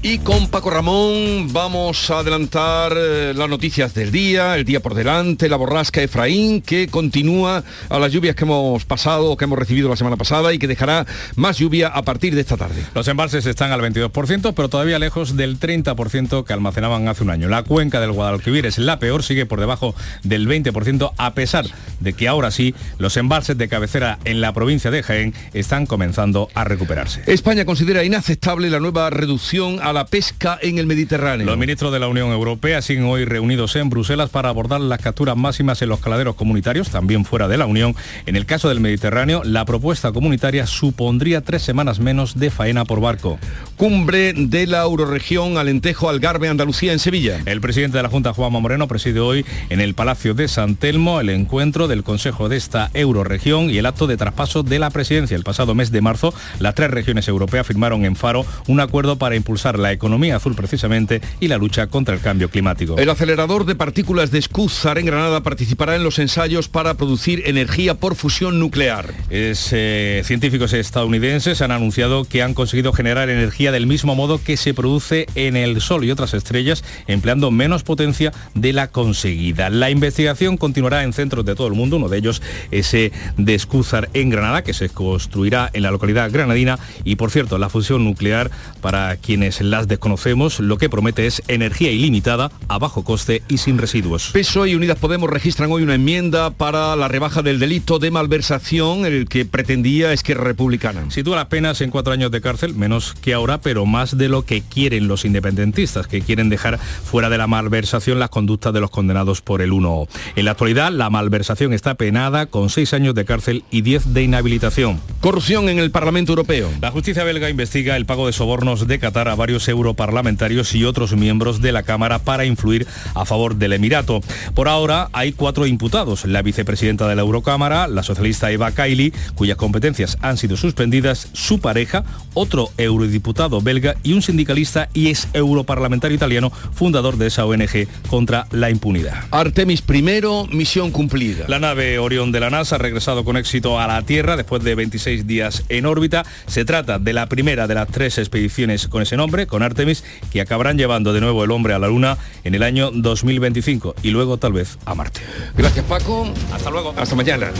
Y con Paco Ramón vamos a adelantar eh, las noticias del día, el día por delante, la borrasca Efraín, que continúa a las lluvias que hemos pasado, que hemos recibido la semana pasada y que dejará más lluvia a partir de esta tarde. Los embalses están al 22%, pero todavía lejos del 30% que almacenaban hace un año. La cuenca del Guadalquivir es la peor, sigue por debajo del 20%, a pesar de que ahora sí los embalses de cabecera en la provincia de Jaén están comenzando a recuperarse. España considera inaceptable la nueva reducción a la pesca en el Mediterráneo. Los ministros de la Unión Europea siguen hoy reunidos en Bruselas para abordar las capturas máximas en los caladeros comunitarios, también fuera de la Unión. En el caso del Mediterráneo, la propuesta comunitaria supondría tres semanas menos de faena por barco. Cumbre de la Euroregión Alentejo Algarve Andalucía en Sevilla. El presidente de la Junta, Juanma Moreno, preside hoy en el Palacio de San Telmo el encuentro del Consejo de esta Euroregión y el acto de traspaso de la presidencia. El pasado mes de marzo, las tres regiones europeas firmaron en Faro un acuerdo para impulsar la economía azul precisamente y la lucha contra el cambio climático. El acelerador de partículas de Escúzar en Granada participará en los ensayos para producir energía por fusión nuclear. Es, eh, científicos estadounidenses han anunciado que han conseguido generar energía del mismo modo que se produce en el Sol y otras estrellas, empleando menos potencia de la conseguida. La investigación continuará en centros de todo el mundo, uno de ellos ese de Escúzar en Granada, que se construirá en la localidad granadina. Y por cierto, la fusión nuclear, para quienes las desconocemos, lo que promete es energía ilimitada, a bajo coste y sin residuos. PSOE y Unidas Podemos registran hoy una enmienda para la rebaja del delito de malversación, el que pretendía es que republicana. Sitúa las penas en cuatro años de cárcel, menos que ahora, pero más de lo que quieren los independentistas, que quieren dejar fuera de la malversación las conductas de los condenados por el 1. En la actualidad, la malversación está penada con seis años de cárcel y diez de inhabilitación. Corrupción en el Parlamento Europeo. La justicia belga investiga el pago de sobornos de Qatar a varios europarlamentarios y otros miembros de la Cámara para influir a favor del Emirato. Por ahora hay cuatro imputados, la vicepresidenta de la Eurocámara, la socialista Eva Kaili, cuyas competencias han sido suspendidas, su pareja, otro eurodiputado belga y un sindicalista y ex europarlamentario italiano, fundador de esa ONG contra la impunidad. Artemis I, misión cumplida. La nave Orión de la NASA ha regresado con éxito a la Tierra después de 26 días en órbita. Se trata de la primera de las tres expediciones con ese nombre, con Artemis, que acabarán llevando de nuevo el hombre a la Luna en el año 2025 y luego tal vez a Marte. Gracias Paco. Hasta luego. Hasta mañana.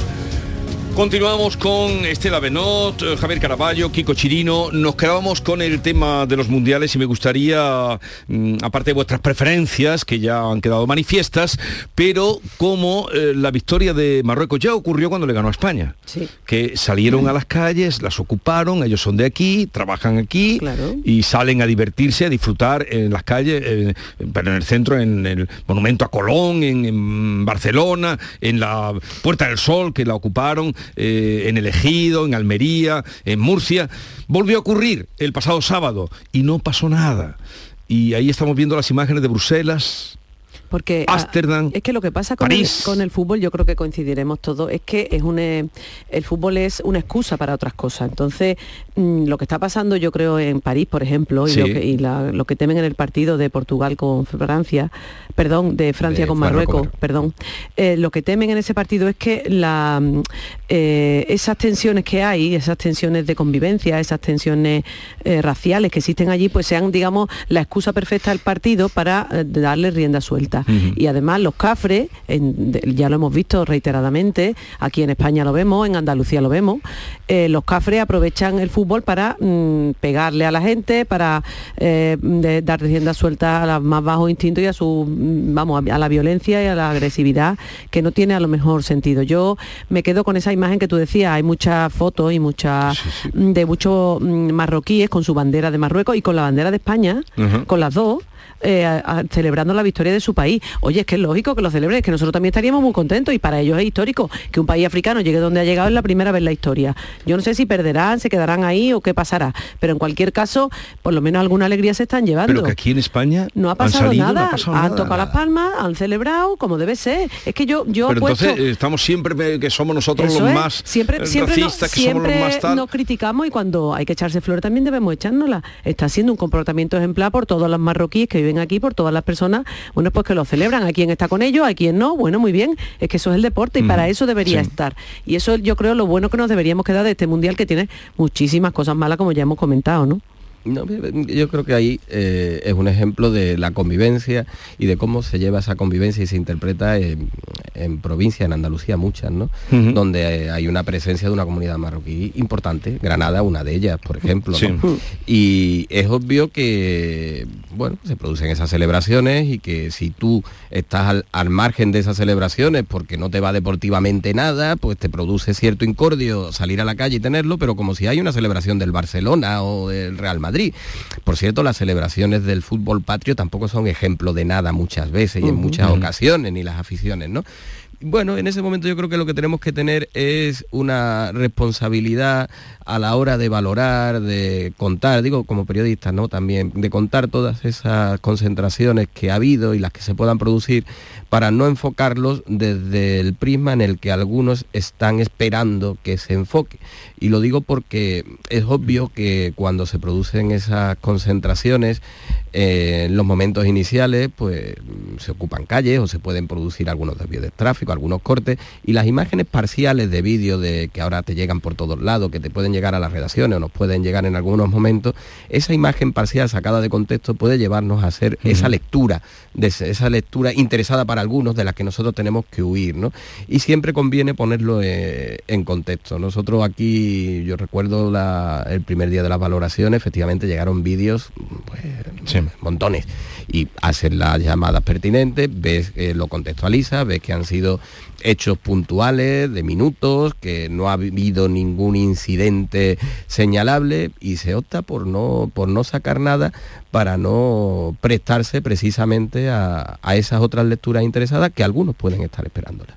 Continuamos con Estela Benot, eh, Javier Caraballo, Kiko Chirino. Nos quedábamos con el tema de los mundiales y me gustaría, mm, aparte de vuestras preferencias, que ya han quedado manifiestas, pero como eh, la victoria de Marruecos ya ocurrió cuando le ganó a España. Sí. Que salieron a las calles, las ocuparon, ellos son de aquí, trabajan aquí Claro. y salen a divertirse, a disfrutar en las calles, eh, pero en el centro, en el monumento a Colón, en, en Barcelona, en la Puerta del Sol, que la ocuparon, eh, en el Ejido, en Almería, en Murcia. Volvió a ocurrir el pasado sábado y no pasó nada. Y ahí estamos viendo las imágenes de Bruselas, Porque ah, Ámsterdam, es que lo que pasa con el, París. con el fútbol, yo creo que coincidiremos todos, es que es un, eh, el fútbol es una excusa para otras cosas. Entonces, mm, lo que está pasando, yo creo, en París, por ejemplo, y, Sí. lo, que, y la- lo que temen en el partido de Portugal con Francia, perdón, de Francia De con Marruecos, Marruecos, perdón, eh, lo que temen en ese partido es que la, mm, eh, esas tensiones que hay, esas tensiones de convivencia, esas tensiones eh, raciales que existen allí, pues sean, digamos, la excusa perfecta del partido para darle rienda suelta. Y además los cafres, en- de- ya lo hemos visto reiteradamente, aquí en España lo vemos, en Andalucía lo vemos, eh, los cafres aprovechan el fútbol para mm, pegarle a la gente, para eh, de- dar rienda suelta a los más bajos instintos y a su, mm, vamos, a, a la violencia y a la agresividad que no tiene a lo mejor sentido. Yo me quedo con esa imagen que tú decías, hay muchas fotos y muchas mm, de muchos marroquíes con su bandera de Marruecos y con la bandera de España, con las dos. Eh, a- a- celebrando la victoria de su país. Oye, es que es lógico que lo celebren, es que nosotros también estaríamos muy contentos y para ellos es histórico que un país africano llegue donde ha llegado es la primera vez en la historia. Yo no sé si perderán, se quedarán ahí o qué pasará, pero en cualquier caso, por lo menos alguna alegría se están llevando. pero que aquí en España No ha han pasado no nada, ha pasado han tocado las palmas, han celebrado como debe ser. Es que yo, yo Pero apuesto- entonces eh, estamos siempre eh, que somos nosotros eso los es. más siempre, siempre, no- racistas, que somos siempre los más tal. nos criticamos y cuando hay que echarse flores también debemos echárnosla. Está siendo un comportamiento ejemplar por todos los marroquíes que viven viven aquí, por todas las personas, bueno, pues que lo celebran. Hay quien está con ellos, hay quien no, bueno, muy bien, es que eso es el deporte y para eso debería estar. Y eso yo creo lo bueno que nos deberíamos quedar de este mundial que tiene muchísimas cosas malas, como ya hemos comentado, ¿no? Yo creo que ahí eh, es un ejemplo de la convivencia y de cómo se lleva esa convivencia y se interpreta en, provincia, en Andalucía muchas, ¿no? Donde eh, hay una presencia de una comunidad marroquí importante, Granada una de ellas, por ejemplo. Y es obvio que, bueno, se producen esas celebraciones y que si tú estás al, margen de esas celebraciones porque no te va deportivamente nada, pues te produce cierto incordio salir a la calle y tenerlo, pero como si hay una celebración del Barcelona o del Real Madrid, por cierto, las celebraciones del fútbol patrio tampoco son ejemplo de nada muchas veces y en muchas ocasiones, ni las aficiones, ¿no? Bueno, en ese momento yo creo que lo que tenemos que tener es una responsabilidad a la hora de valorar, de contar, digo como periodista, ¿no? También, de contar todas esas concentraciones que ha habido y las que se puedan producir para no enfocarlos desde el prisma en el que algunos están esperando que se enfoque. Y lo digo porque es obvio que cuando se producen esas concentraciones, eh, en los momentos iniciales, pues se ocupan calles o se pueden producir algunos desvíos de tráfico, algunos cortes, y las imágenes parciales de vídeo de que ahora te llegan por todos lados, que te pueden llegar a las redacciones o nos pueden llegar en algunos momentos, esa imagen parcial sacada de contexto puede llevarnos a hacer esa lectura, de esa lectura interesada para algunos de la que nosotros tenemos que huir, ¿no? Y siempre conviene ponerlo eh, en contexto. Nosotros aquí, yo recuerdo el primer día de las valoraciones, efectivamente llegaron vídeos, pues, montones, y hacen las llamadas pertinentes, ves, que lo contextualiza, ves que han sido hechos puntuales de minutos, que no ha habido ningún incidente señalable y se opta por no, por no sacar nada para no prestarse precisamente a, esas otras lecturas interesadas que algunos pueden estar esperándolas.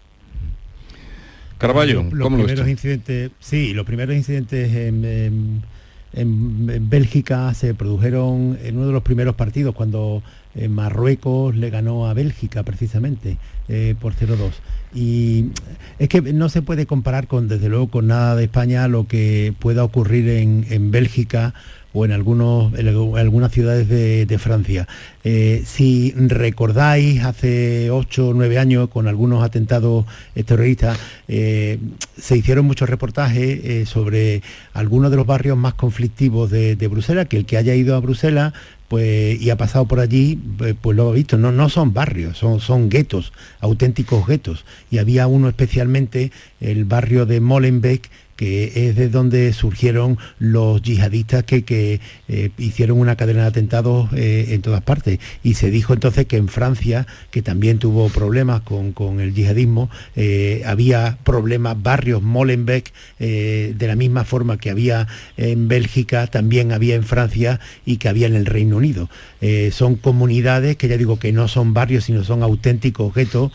Carballo, los, primeros incidentes, sí, los primeros incidentes en, Bélgica se produjeron en uno de los primeros partidos cuando eh, Marruecos le ganó a Bélgica precisamente eh, por 0-2. Y es que no se puede comparar con, desde luego, con nada de España lo que pueda ocurrir en, Bélgica o en, algunos, algunas ciudades de, Francia. Eh, si recordáis, hace 8 o 9 años, con algunos atentados terroristas, se hicieron muchos reportajes sobre algunos de los barrios más conflictivos de Bruselas, que el que haya ido a Bruselas pues, y ha pasado por allí, pues, pues, lo ha visto, no, no son barrios, son, son guetos, auténticos guetos. Y había uno especialmente, el barrio de Molenbeek, que es de donde surgieron los yihadistas que, eh, hicieron una cadena de atentados eh, en todas partes. Y se dijo entonces que en Francia, que también tuvo problemas con, el yihadismo, eh, había problemas, barrios Molenbeek, de la misma forma que había en Bélgica, también había en Francia y que había en el Reino Unido. son comunidades que ya digo que no son barrios, sino son auténticos objetos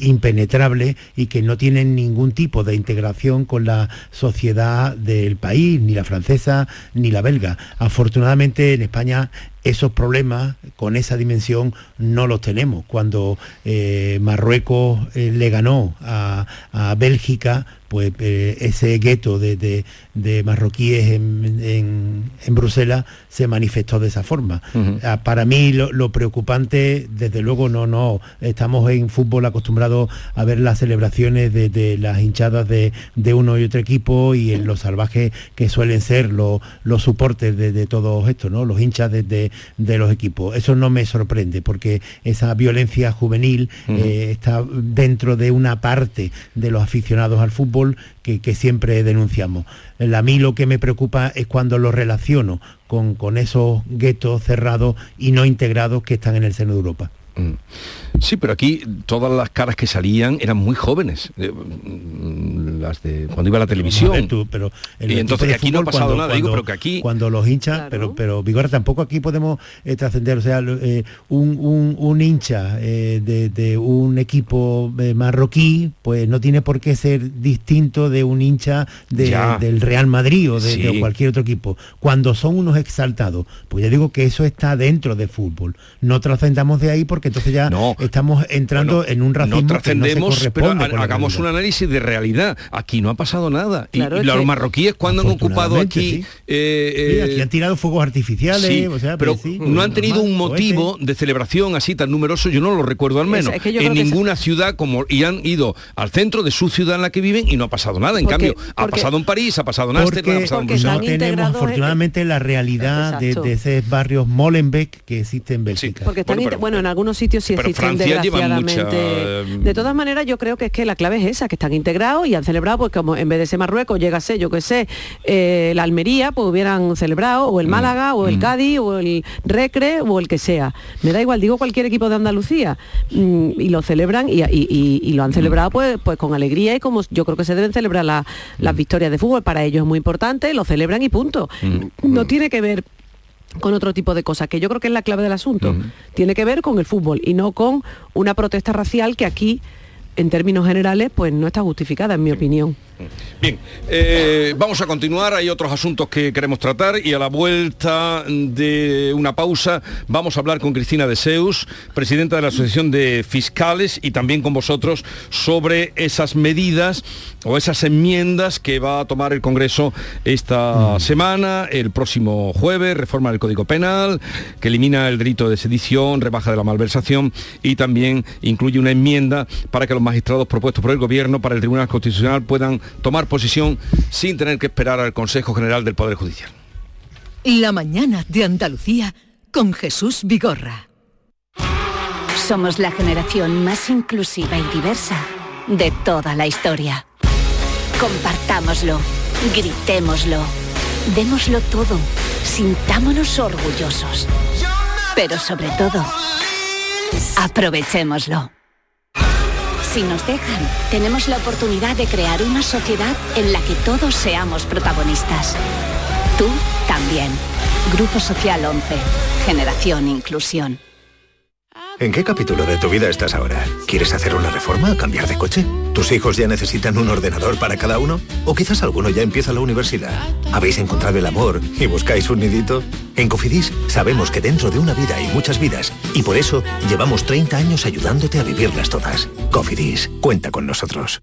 impenetrables y que no tienen ningún tipo de integración con la sociedad del país, ni la francesa ni la belga. Afortunadamente en España esos problemas con esa dimensión no los tenemos. Cuando eh, Marruecos eh, le ganó a, Bélgica, pues eh, ese gueto de, marroquíes en, Bruselas se manifestó de esa forma. Ah, para mí lo, preocupante, desde luego, no, no, estamos en fútbol acostumbrados a ver las celebraciones de, las hinchadas de, uno y otro equipo y en los salvajes que suelen ser los, los soportes de, todos estos, ¿no? los hinchas de, de los equipos. Eso no me sorprende porque esa violencia juvenil eh, está dentro de una parte de los aficionados al fútbol que, siempre denunciamos. A mí lo que me preocupa es cuando lo relaciono con, con esos guetos cerrados y no integrados que están en el seno de Europa. Mm. Sí, pero aquí todas las caras que salían eran muy jóvenes, eh, las de cuando iba a la televisión. pero y entonces aquí no ha pasado nada, digo, pero que aquí cuando los hinchas, pero pero Vigor tampoco aquí podemos eh, trascender, o sea, eh, un, hincha de, un equipo marroquí, pues no tiene por qué ser distinto de un hincha del Real Madrid o de, cualquier otro equipo. Cuando son unos exaltados, pues ya digo que eso está dentro del fútbol. No trascendamos de ahí porque porque entonces ya estamos entrando en un racismo no trascendemos, no pero hagamos un análisis de realidad. Aquí no ha pasado nada. Y- Claro, y, es los marroquíes cuando han ocupado aquí... sí. eh, Sí, eh, aquí han tirado fuegos artificiales, Sí, o sea, pero sí, no han tenido un normal, motivo de celebración así tan numeroso, yo no lo recuerdo al menos, Es- es que en ninguna ciudad como y han ido al centro de su ciudad en la que viven y no ha pasado nada. En Porque- cambio, ha pasado en París, ha pasado en Ámsterdam, ha pasado en Bruselas. no tenemos afortunadamente la realidad de, de ese barrio Molenbeek que existe en Bélgica. Bueno, bueno, en algunos sitios sí pero existen Francia mucha, De todas maneras, yo creo que es que la clave es esa, que están integrados y han celebrado, pues como en vez de ser Marruecos, llega a ser, yo que sé, eh, la Almería, pues hubieran celebrado, o el Málaga, o el Cádiz, o el Recre, o el que sea. Me da igual, digo cualquier equipo de Andalucía. Mm, y lo celebran y, y- y- y lo han celebrado pues, pues con alegría y como yo creo que se deben celebrar la- las victorias de fútbol. Para ellos es muy importante, lo celebran y punto. No tiene que ver con otro tipo de cosas, que yo creo que es la clave del asunto. Tiene que ver con el fútbol y no con una protesta racial que aquí, en términos generales, pues no está justificada, en mi opinión. Bien, eh, vamos a continuar, hay otros asuntos que queremos tratar y a la vuelta de una pausa vamos a hablar con Cristina de Seus, presidenta de la Asociación de Fiscales y también con vosotros sobre esas medidas o esas enmiendas que va a tomar el Congreso esta semana, el próximo jueves, reforma del Código Penal, que elimina el delito de sedición, rebaja de la malversación y también incluye una enmienda para que los magistrados propuestos por el Gobierno para el Tribunal Constitucional puedan tomar posición sin tener que esperar al Consejo General del Poder Judicial. La mañana de Andalucía con Jesús Vigorra. Somos la generación más inclusiva y diversa de toda la historia. Compartámoslo, gritémoslo, démoslo todo, sintámonos orgullosos. Pero sobre todo, aprovechémoslo. Si nos dejan, tenemos la oportunidad de crear una sociedad en la que todos seamos protagonistas. Tú también. Grupo Social 11. Generación Inclusión. ¿En qué capítulo de tu vida estás ahora? ¿Quieres hacer una reforma cambiar de coche? ¿Tus hijos ya necesitan un ordenador para cada uno? ¿O quizás alguno ya empieza la universidad? ¿Habéis encontrado el amor y buscáis un nidito? En Cofidis sabemos que dentro de una vida hay muchas vidas y por eso llevamos 30 años ayudándote a vivirlas todas. Cofidis, cuenta con nosotros.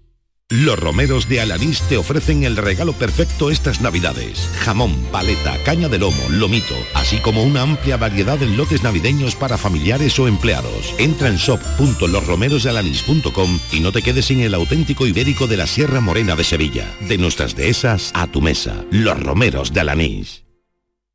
Los romeros de Alanís te ofrecen el regalo perfecto estas navidades. Jamón, paleta, caña de lomo, lomito, así como una amplia variedad en lotes navideños para familiares o empleados. Entra en shop.losromerosdealanís.com y no te quedes sin el auténtico ibérico de la Sierra Morena de Sevilla. De nuestras dehesas a tu mesa. Los romeros de Alanís.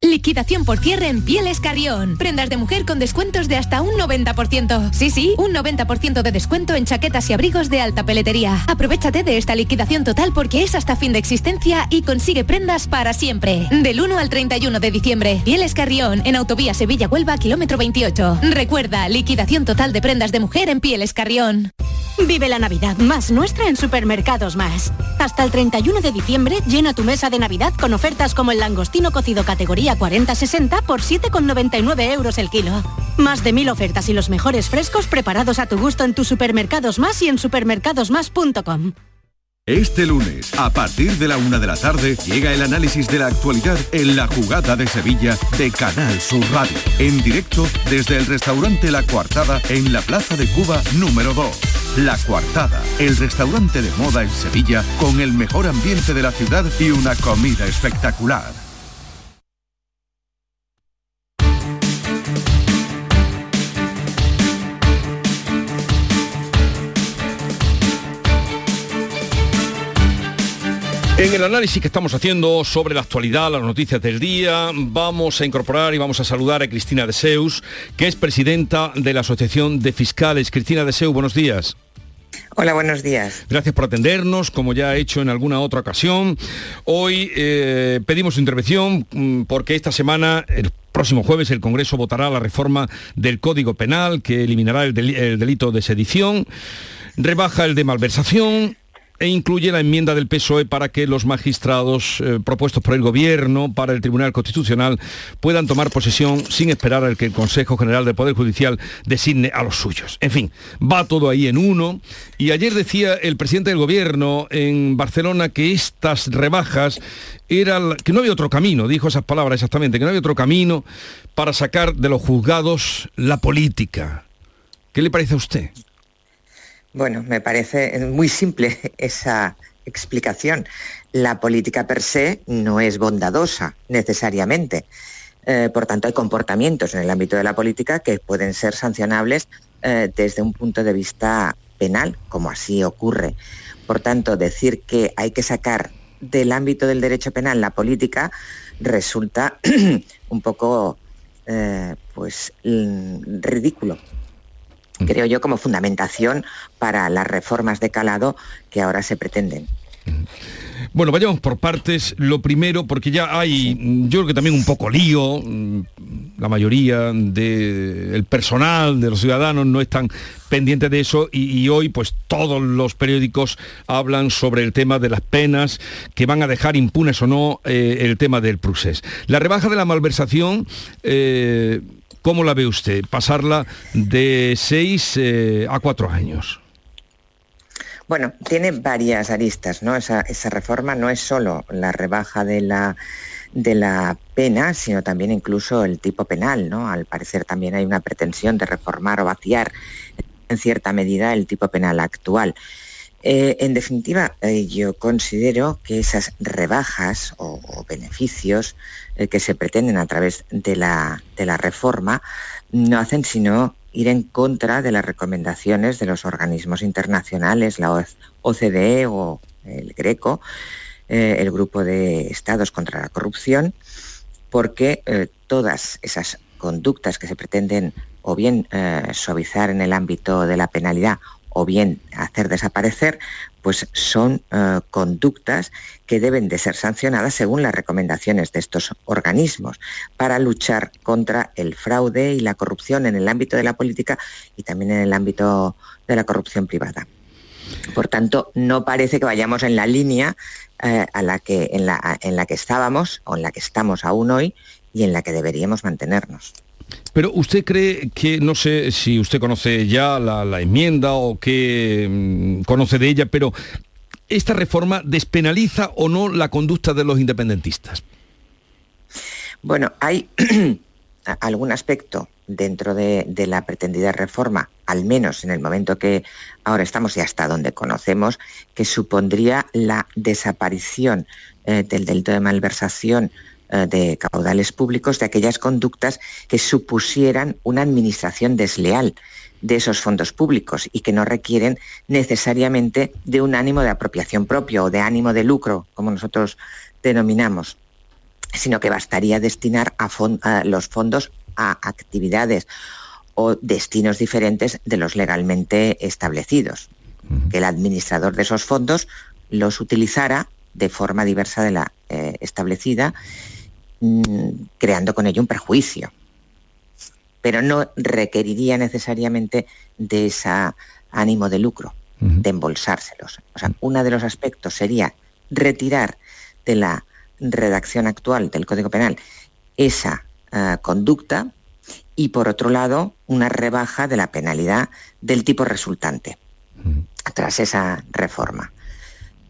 Liquidación por cierre en Pieles Carrión. Prendas de mujer con descuentos de hasta un 90%. Sí, sí, un 90% de descuento en chaquetas y abrigos de alta peletería. Aprovechate de esta liquidación total porque es hasta fin de existencia y consigue prendas para siempre. Del 1 al 31 de diciembre. Pieles Carrión, en Autovía Sevilla-Huelva, kilómetro 28. Recuerda, liquidación total de prendas de mujer en Pieles Carrión. Vive la Navidad más nuestra en Supermercados Más. Hasta el 31 de diciembre llena tu mesa de Navidad con ofertas como el langostino cocido categoría 40-60 por 7,99 euros el kilo. Más de mil ofertas y los mejores frescos preparados a tu gusto en tus Supermercados Más y en supermercadosmás.com. Este lunes, a partir de la una de la tarde, llega el análisis de la actualidad en la jugada de Sevilla de Canal Sur Radio. En directo desde el restaurante La Coartada en la Plaza de Cuba número 2. La Coartada, el restaurante de moda en Sevilla con el mejor ambiente de la ciudad y una comida espectacular. En el análisis que estamos haciendo sobre la actualidad, las noticias del día, vamos a incorporar y vamos a saludar a Cristina de Seus, que es presidenta de la Asociación de Fiscales. Cristina de Seus, buenos días. Hola, buenos días. Gracias por atendernos, como ya he hecho en alguna otra ocasión. Hoy eh, pedimos su intervención mm, porque esta semana, el próximo jueves, el Congreso votará la reforma del Código Penal que eliminará el delito de sedición, rebaja el de malversación e incluye la enmienda del PSOE para que los magistrados eh, propuestos por el Gobierno para el Tribunal Constitucional puedan tomar posesión sin esperar al que el Consejo General del Poder Judicial designe a los suyos. En fin, va todo ahí en uno. Y ayer decía el presidente del Gobierno en Barcelona que estas rebajas eran que no había otro camino, dijo esas palabras exactamente, que no había otro camino para sacar de los juzgados la política. ¿Qué le parece a usted? Bueno, me parece muy simple esa explicación. La política per se no es bondadosa necesariamente. Eh, por tanto, hay comportamientos en el ámbito de la política que pueden ser sancionables eh, desde un punto de vista penal, como así ocurre. Por tanto, decir que hay que sacar del ámbito del derecho penal la política resulta un poco eh, pues mm, ridículo creo yo, como fundamentación para las reformas de calado que ahora se pretenden. Bueno, vayamos por partes. Lo primero, porque ya hay, mm, yo creo que también un poco lío, mm, la mayoría del personal, de los ciudadanos, no están pendientes de eso y, y hoy pues todos los periódicos hablan sobre el tema de las penas que van a dejar impunes o no eh, el tema del procés. La rebaja de la malversación... eh, ¿Cómo la ve usted? Pasarla de seis eh, a cuatro años. Bueno, tiene varias aristas, ¿no? Esa, esa reforma no es solo la rebaja de la, de la pena, sino también incluso el tipo penal, ¿no? Al parecer también hay una pretensión de reformar o vaciar en cierta medida el tipo penal actual. Eh, en definitiva, eh, yo considero que esas rebajas o, beneficios eh, que se pretenden a través de la, reforma no hacen sino ir en contra de las recomendaciones de los organismos internacionales, la OCDE o el Greco, el Grupo de Estados contra la Corrupción, porque todas esas conductas que se pretenden o bien suavizar en el ámbito de la penalidad o bien hacer desaparecer, pues son eh, conductas que deben de ser sancionadas según las recomendaciones de estos organismos para luchar contra el fraude y la corrupción en el ámbito de la política y también en el ámbito de la corrupción privada. Por tanto, no parece que vayamos en la línea eh, a la que, en, la, en la que estábamos o en la que estamos aún hoy y en la que deberíamos mantenernos. Pero usted cree que, no sé si usted conoce ya la, enmienda o que mm, conoce de ella, pero ¿esta reforma despenaliza o no la conducta de los independentistas? Bueno, hay algún aspecto dentro de, la pretendida reforma, al menos en el momento que ahora estamos y hasta donde conocemos, que supondría la desaparición eh, del delito de malversación de caudales públicos de aquellas conductas que supusieran una administración desleal de esos fondos públicos y que no requieren necesariamente de un ánimo de apropiación propio o de ánimo de lucro, como nosotros denominamos, sino que bastaría destinar a, fond a los fondos a actividades o destinos diferentes de los legalmente establecidos. Que el administrador de esos fondos los utilizara de forma diversa de la eh, establecida, mmm, creando con ello un perjuicio. Pero no requeriría necesariamente de ese ánimo de lucro, uh -huh. de embolsárselos. O sea, uno de los aspectos sería retirar de la redacción actual del Código Penal esa uh, conducta y, por otro lado, una rebaja de la penalidad del tipo resultante tras esa reforma.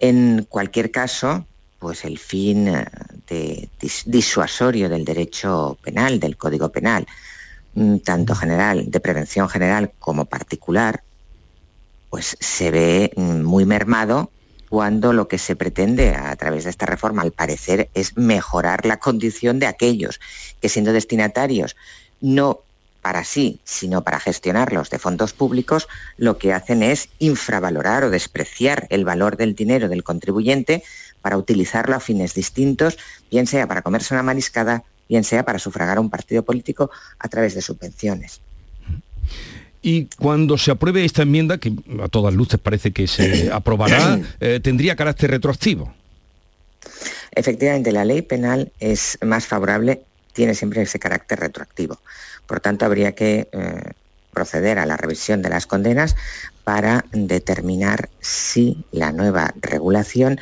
En cualquier caso, pues el fin uh, de dis disuasorio del derecho penal, del Código Penal, mm, tanto general, de prevención general como particular, pues se ve mm, muy mermado cuando lo que se pretende a través de esta reforma, al parecer, es mejorar la condición de aquellos que siendo destinatarios no para sí, sino para gestionarlos de fondos públicos, lo que hacen es infravalorar o despreciar el valor del dinero del contribuyente para utilizarlo a fines distintos, bien sea para comerse una mariscada, bien sea para sufragar a un partido político a través de subvenciones. Y cuando se apruebe esta enmienda, que a todas luces parece que se aprobará, eh, tendría carácter retroactivo. Efectivamente, la ley penal es más favorable, tiene siempre ese carácter retroactivo. Por tanto, habría que eh, proceder a la revisión de las condenas para determinar si la nueva regulación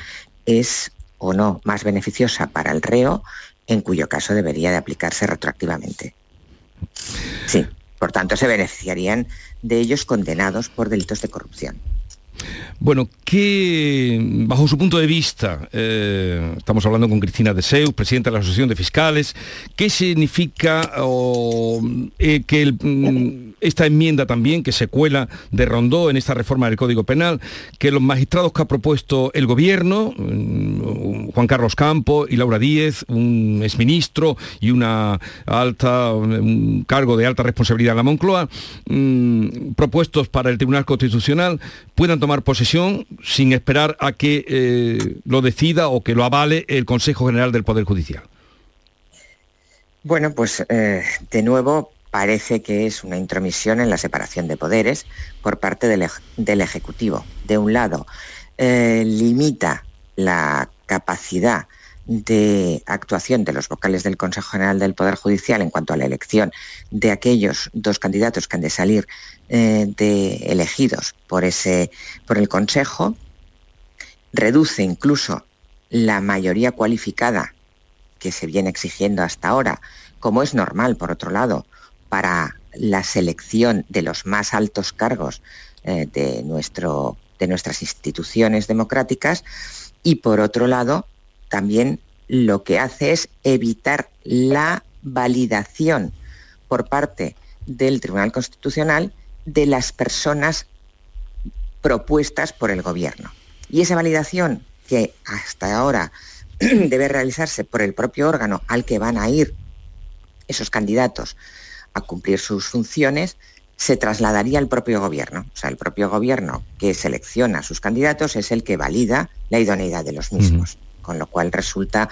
es o no más beneficiosa para el reo, en cuyo caso debería de aplicarse retroactivamente. Sí. Por tanto, se beneficiarían de ellos condenados por delitos de corrupción. Bueno, ¿qué, bajo su punto de vista, eh, estamos hablando con Cristina Deseus, presidenta de la Asociación de Fiscales, ¿qué significa eh, que mm, esta enmienda también, que se cuela de Rondó en esta reforma del Código Penal, que los magistrados que ha propuesto el Gobierno, mm, Juan Carlos Campo y Laura Díez, un exministro y una alta, un cargo de alta responsabilidad en la Moncloa, mm, propuestos para el Tribunal Constitucional, puedan tomar posesión sin esperar a que eh, lo decida o que lo avale el Consejo General del Poder Judicial? Bueno, pues eh, de nuevo parece que es una intromisión en la separación de poderes por parte del, Ejecutivo. De un lado, eh, limita la capacidad de actuación de los vocales del Consejo General del Poder Judicial en cuanto a la elección de aquellos dos candidatos que han de salir eh, de elegidos por, ese, por el Consejo, reduce incluso la mayoría cualificada que se viene exigiendo hasta ahora, como es normal, por otro lado, para la selección de los más altos cargos eh, de, nuestro, de nuestras instituciones democráticas, y por otro lado, también lo que hace es evitar la validación por parte del Tribunal Constitucional de las personas propuestas por el Gobierno. Y esa validación que hasta ahora debe realizarse por el propio órgano al que van a ir esos candidatos a cumplir sus funciones, se trasladaría al propio gobierno. O sea, el propio gobierno que selecciona a sus candidatos es el que valida la idoneidad de los mismos con lo cual resulta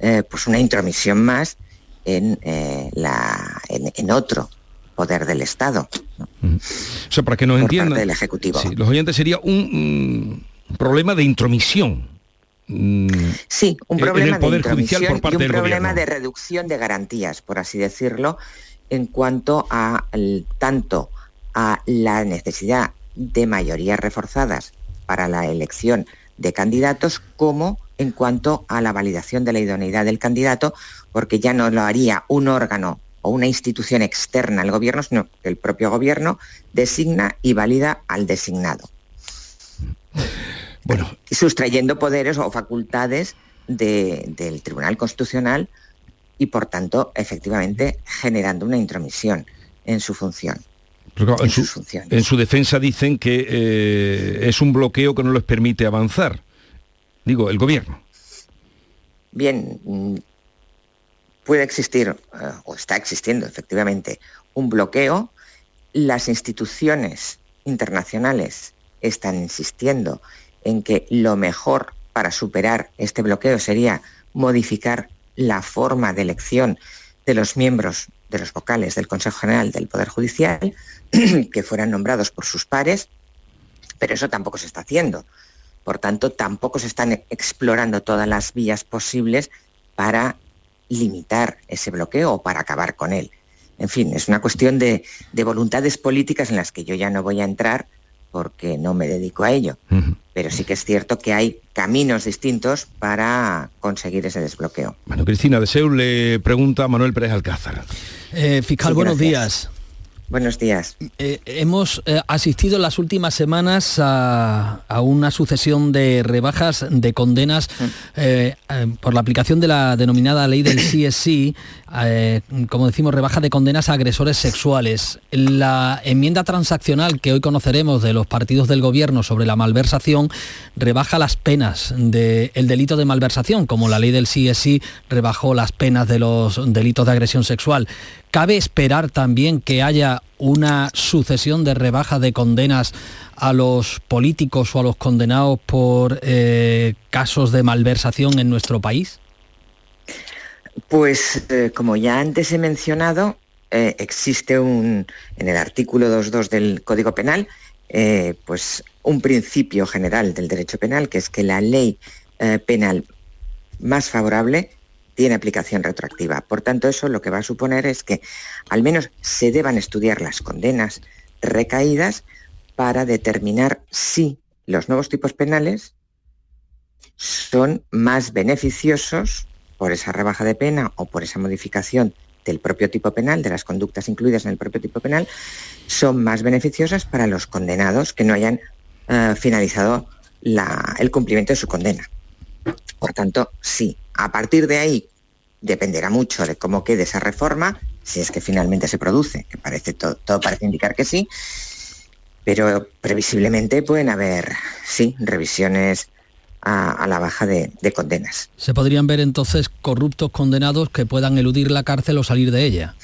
eh, pues una intromisión más en, eh, la, en, otro poder del Estado. O sea, para que nos entiendan, del Ejecutivo. los oyentes sería un, problema de intromisión. Mm, sí, un problema de Judicial por parte y un problema de reducción de garantías, por así decirlo, en cuanto a tanto a la necesidad de mayorías reforzadas para la elección de candidatos como en cuanto a la validación de la idoneidad del candidato, porque ya no lo haría un órgano o una institución externa al gobierno, sino que el propio gobierno designa y valida al designado. Bueno. Sustrayendo poderes o facultades del Tribunal Constitucional y, por tanto, efectivamente, generando una intromisión en su función. en, su, defensa dicen que eh, es un bloqueo que no les permite avanzar digo, el gobierno. Bien, mm, puede existir, eh, o está existiendo efectivamente, un bloqueo. Las instituciones internacionales están insistiendo en que lo mejor para superar este bloqueo sería modificar la forma de elección de los miembros de los vocales del Consejo General del Poder Judicial, que fueran nombrados por sus pares, pero eso tampoco se está haciendo. Por tanto, tampoco se están explorando todas las vías posibles para limitar ese bloqueo o para acabar con él. En fin, es una cuestión de, voluntades políticas en las que yo ya no voy a entrar porque no me dedico a ello. Pero sí que es cierto que hay caminos distintos para conseguir ese desbloqueo. Bueno, Cristina de Seul le pregunta a Manuel Pérez Alcázar. Eh, fiscal, buenos días. Buenos días. Eh, hemos eh, asistido en las últimas semanas a, una sucesión de rebajas de condenas mm. eh, por la aplicación de la denominada ley del CSC, como decimos, rebaja de condenas a agresores sexuales. La enmienda transaccional que hoy conoceremos de los partidos del gobierno sobre la malversación rebaja las penas del delito de malversación, como la ley del CSC rebajó las penas de los delitos de agresión sexual. ¿Cabe esperar también que haya una sucesión de rebajas de condenas a los políticos o a los condenados por eh, casos de malversación en nuestro país? Pues eh, como ya antes he mencionado, eh, existe un, en el artículo 2.2 del Código Penal, pues un principio general del derecho penal, que es que la ley penal más favorable tiene aplicación retroactiva. Por tanto, eso lo que va a suponer es que al menos se deban estudiar las condenas recaídas para determinar si los nuevos tipos penales son más beneficiosos por esa rebaja de pena o por esa modificación del propio tipo penal, de las conductas incluidas en el propio tipo penal, son más beneficiosas para los condenados que no hayan eh, finalizado el cumplimiento de su condena. Por tanto, sí, a partir de ahí dependerá mucho de cómo quede esa reforma, si es que finalmente se produce, que parece todo, parece indicar que sí, pero previsiblemente pueden haber, sí, revisiones a, la baja de, condenas. ¿Se podrían ver entonces corruptos condenados que puedan eludir la cárcel o salir de ella?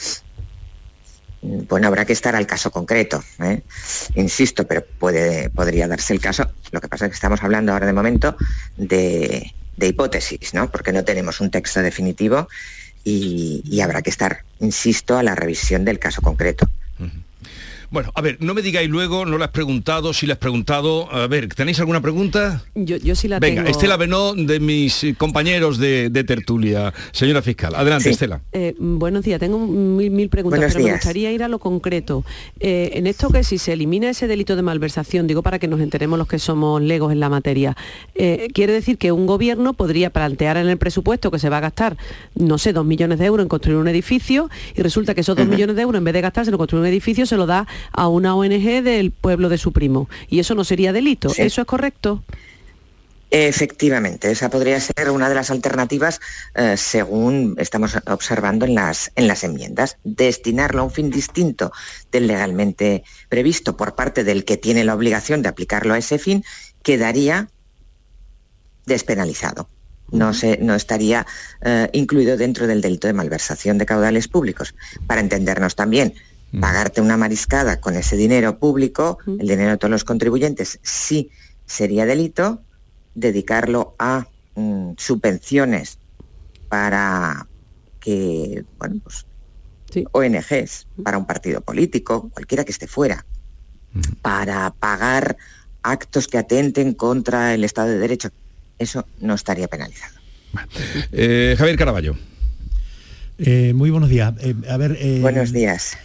Bueno, habrá que estar al caso concreto, ¿eh? insisto, pero puede, podría darse el caso. Lo que pasa es que estamos hablando ahora de momento de, de hipótesis, ¿no? porque no tenemos un texto definitivo y, habrá que estar, insisto, a la revisión del caso concreto. Bueno, a ver, no me digáis luego, no le has preguntado, si le has preguntado. A ver, ¿tenéis alguna pregunta? Yo, yo sí la Venga, tengo. Estela Benó, de mis compañeros de, tertulia. Señora fiscal, adelante, Estela. Eh, buenos días, tengo mil, mil preguntas, pero me gustaría ir a lo concreto. Eh, en esto que si se elimina ese delito de malversación, digo para que nos enteremos los que somos legos en la materia, eh, quiere decir que un gobierno podría plantear en el presupuesto que se va a gastar, no sé, dos millones de euros en construir un edificio y resulta que esos dos millones de euros, en vez de gastarse en construir un edificio, se lo da a una ONG del pueblo de su primo. Y eso no sería delito. ¿Eso es correcto? Efectivamente, esa podría ser una de las alternativas eh, según estamos observando en las, en las enmiendas. Destinarlo a un fin distinto del legalmente previsto por parte del que tiene la obligación de aplicarlo a ese fin quedaría despenalizado. No, se, no estaría eh, incluido dentro del delito de malversación de caudales públicos. Para entendernos también. Pagarte una mariscada con ese dinero público, el dinero de todos los contribuyentes, sí sería delito, dedicarlo a mm, subvenciones para que, bueno, pues ONGs, para un partido político, cualquiera que esté fuera, para pagar actos que atenten contra el Estado de Derecho, eso no estaría penalizado. Eh, Javier Caraballo. Eh, muy buenos días. Eh, a ver, buenos días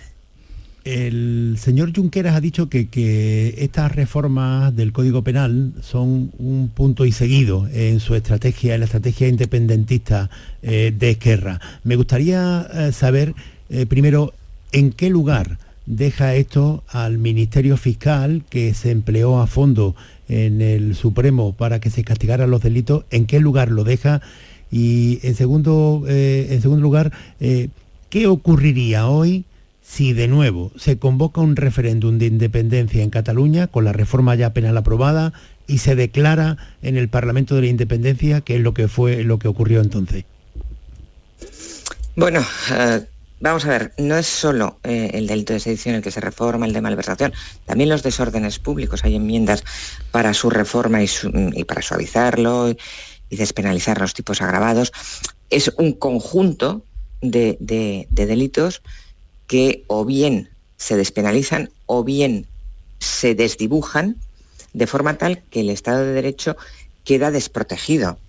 el señor Junqueras ha dicho que, estas reformas del Código Penal son un punto y seguido en su estrategia, en la estrategia independentista eh, de Esquerra. Me gustaría eh, saber, eh, primero, en qué lugar deja esto al Ministerio Fiscal, que se empleó a fondo en el Supremo para que se castigaran los delitos, en qué lugar lo deja y, en segundo, en segundo lugar, ¿qué ocurriría hoy? Si de nuevo se convoca un referéndum de independencia en Cataluña con la reforma ya penal aprobada y se declara en el Parlamento de la Independencia que es lo que fue lo que ocurrió entonces. Bueno, eh, vamos a ver, no es solo eh, el delito de sedición el que se reforma, el de malversación, también los desórdenes públicos. Hay enmiendas para su reforma y, para suavizarlo y, despenalizar los tipos agravados. Es un conjunto de delitos que o bien se despenalizan o bien se desdibujan de forma tal que el Estado de Derecho queda desprotegido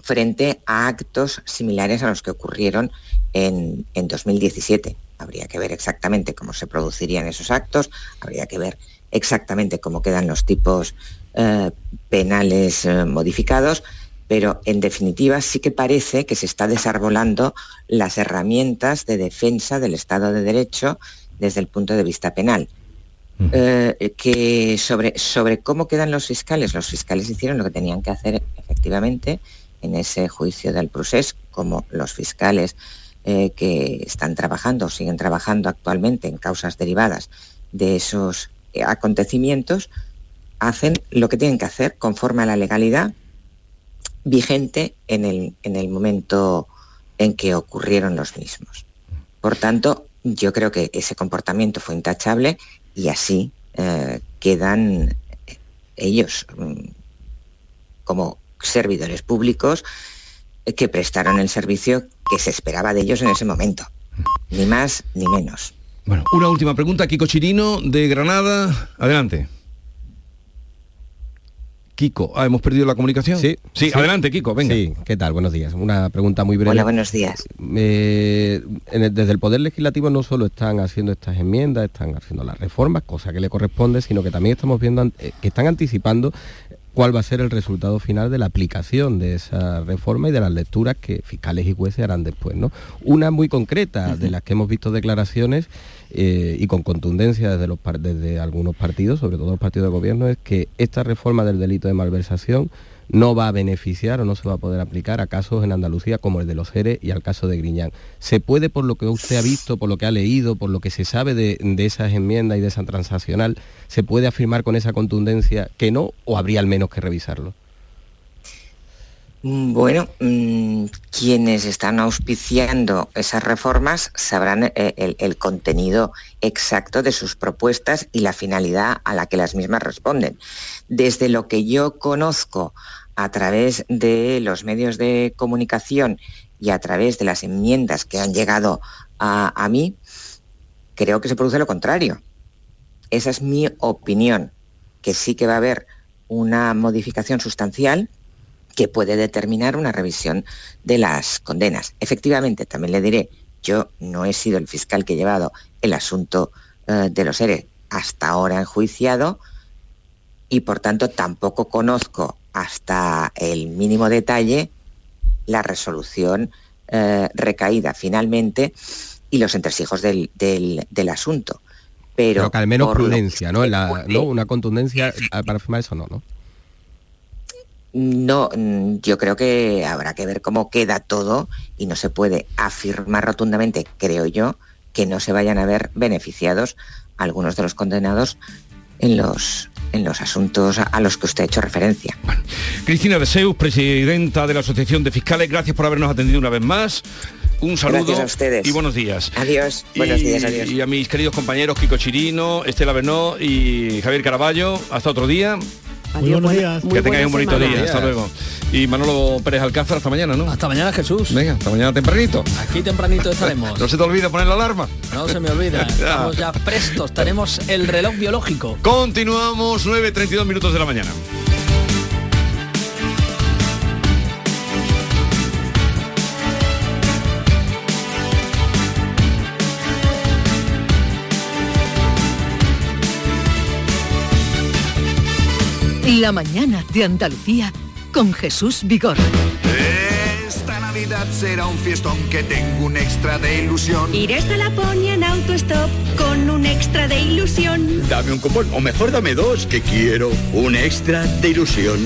frente a actos similares a los que ocurrieron en, 2017. Habría que ver exactamente cómo se producirían esos actos, habría que ver exactamente cómo quedan los tipos eh, penales eh, modificados, pero en definitiva sí que parece que se está desarbolando las herramientas de defensa del Estado de Derecho desde el punto de vista penal. Eh, que sobre, sobre cómo quedan los fiscales, los fiscales hicieron lo que tenían que hacer efectivamente en ese juicio del procés, como los fiscales eh, que están trabajando o siguen trabajando actualmente en causas derivadas de esos eh, acontecimientos, hacen lo que tienen que hacer conforme a la legalidad vigente en el, en el momento en que ocurrieron los mismos. Por tanto, yo creo que ese comportamiento fue intachable y así eh, quedan ellos mm, como servidores públicos que prestaron el servicio que se esperaba de ellos en ese momento. Ni más ni menos. Bueno, una última pregunta, Kiko Chirino de Granada. Adelante. Kiko, ah, ¿hemos perdido la comunicación? Sí, sí, adelante, Kiko, venga. Sí, ¿qué tal? Buenos días. Una pregunta muy breve. Hola, buenos días. Eh, desde el Poder Legislativo no solo están haciendo estas enmiendas, están haciendo las reformas, cosa que le corresponde, sino que también estamos viendo eh, que están anticipando cuál va a ser el resultado final de la aplicación de esa reforma y de las lecturas que fiscales y jueces harán después. ¿no? Una muy concreta de las que hemos visto declaraciones eh, y con contundencia desde, los, desde algunos partidos, sobre todo los partidos de gobierno, es que esta reforma del delito de malversación no va a beneficiar o no se va a poder aplicar a casos en Andalucía como el de los Jerez y al caso de Griñán. ¿Se puede, por lo que usted ha visto, por lo que ha leído, por lo que se sabe de, esas enmiendas y de esa transaccional, se puede afirmar con esa contundencia que no o habría al menos que revisarlo? Mm, bueno, mm, quienes están auspiciando esas reformas sabrán eh, el, contenido exacto de sus propuestas y la finalidad a la que las mismas responden. Desde lo que yo conozco a través de los medios de comunicación y a través de las enmiendas que han llegado a, mí, creo que se produce lo contrario. Esa es mi opinión, que sí que va a haber una modificación sustancial que puede determinar una revisión de las condenas. Efectivamente, también le diré, yo no he sido el fiscal que he llevado el asunto eh, de los ERE hasta ahora enjuiciado y por tanto tampoco conozco hasta el mínimo detalle la resolución eh, recaída finalmente y los entresijos del, asunto. Pero, que al menos prudencia, ¿no? Una contundencia para firmar eso no, ¿no? No, mm, yo creo que habrá que ver cómo queda todo y no se puede afirmar rotundamente, creo yo, que no se vayan a ver beneficiados algunos de los condenados en los, en los asuntos a los que usted ha hecho referencia. Cristina Deseus, presidenta de la Asociación de Fiscales, gracias por habernos atendido una vez más. Un saludo a ustedes. y buenos días. Adiós, buenos días, adiós. Y a mis queridos compañeros Kiko Chirino, Estela Bernó y Javier Caraballo, hasta otro día. Adiós, buenos días. que tengáis un bonito día. Hasta luego. Y Manolo Pérez Alcázar, hasta mañana, ¿no? Hasta mañana, Jesús. Venga, hasta mañana tempranito. Aquí tempranito estaremos. no se te olvide poner la alarma. No se me olvida. Estamos ya prestos. Tenemos el reloj biológico. Continuamos 9.32 minutos de la mañana. La mañana de Andalucía con Jesús Vigor. Esta Navidad será un fiestón que tengo un extra de ilusión. Iré hasta Laponia en autostop con un extra de ilusión. Dame un cupón, o mejor dame dos, que quiero un extra de ilusión.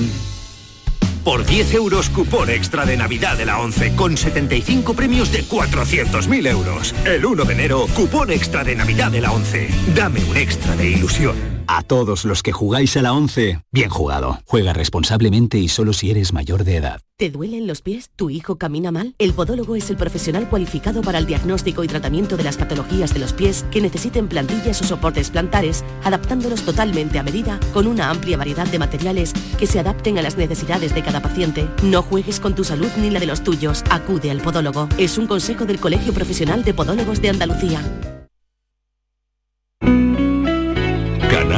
Por 10 euros cupón extra de Navidad de la 11 con 75 premios de 400.000 euros. El 1 de enero, cupón extra de Navidad de la 11. Dame un extra de ilusión. A todos los que jugáis a la 11, bien jugado. Juega responsablemente y solo si eres mayor de edad. ¿Te duelen los pies? ¿Tu hijo camina mal? El podólogo es el profesional cualificado para el diagnóstico y tratamiento de las patologías de los pies que necesiten plantillas o soportes plantares, adaptándolos totalmente a medida con una amplia variedad de materiales que se adapten a las necesidades de cada paciente. No juegues con tu salud ni la de los tuyos. Acude al podólogo. Es un consejo del Colegio Profesional de Podólogos de Andalucía.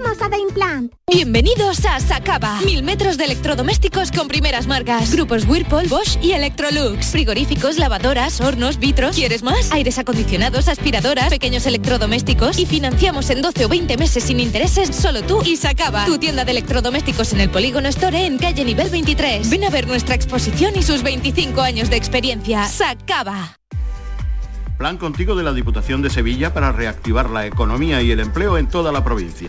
vamos a The Implant. Bienvenidos a Sacaba. Mil metros de electrodomésticos con primeras marcas. Grupos Whirlpool, Bosch y Electrolux. Frigoríficos, lavadoras, hornos, vitros. ¿Quieres más? Aires acondicionados, aspiradoras, pequeños electrodomésticos. Y financiamos en 12 o 20 meses sin intereses solo tú y Sacaba. Tu tienda de electrodomésticos en el Polígono Store en calle nivel 23. Ven a ver nuestra exposición y sus 25 años de experiencia. Sacaba. Plan contigo de la Diputación de Sevilla para reactivar la economía y el empleo en toda la provincia.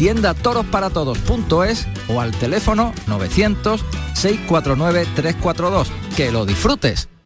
tiendatorosparatodos.es o al teléfono 900-649-342. Que lo disfrutes.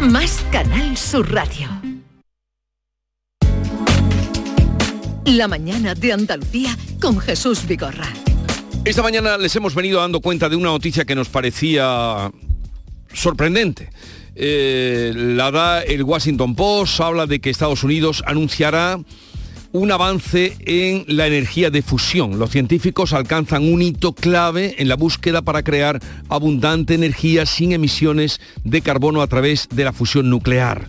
más Canal Sur Radio. La mañana de Andalucía con Jesús Vigorra. Esta mañana les hemos venido dando cuenta de una noticia que nos parecía sorprendente. Eh, la da el Washington Post, habla de que Estados Unidos anunciará un avance en la energía de fusión. Los científicos alcanzan un hito clave en la búsqueda para crear abundante energía sin emisiones de carbono a través de la fusión nuclear.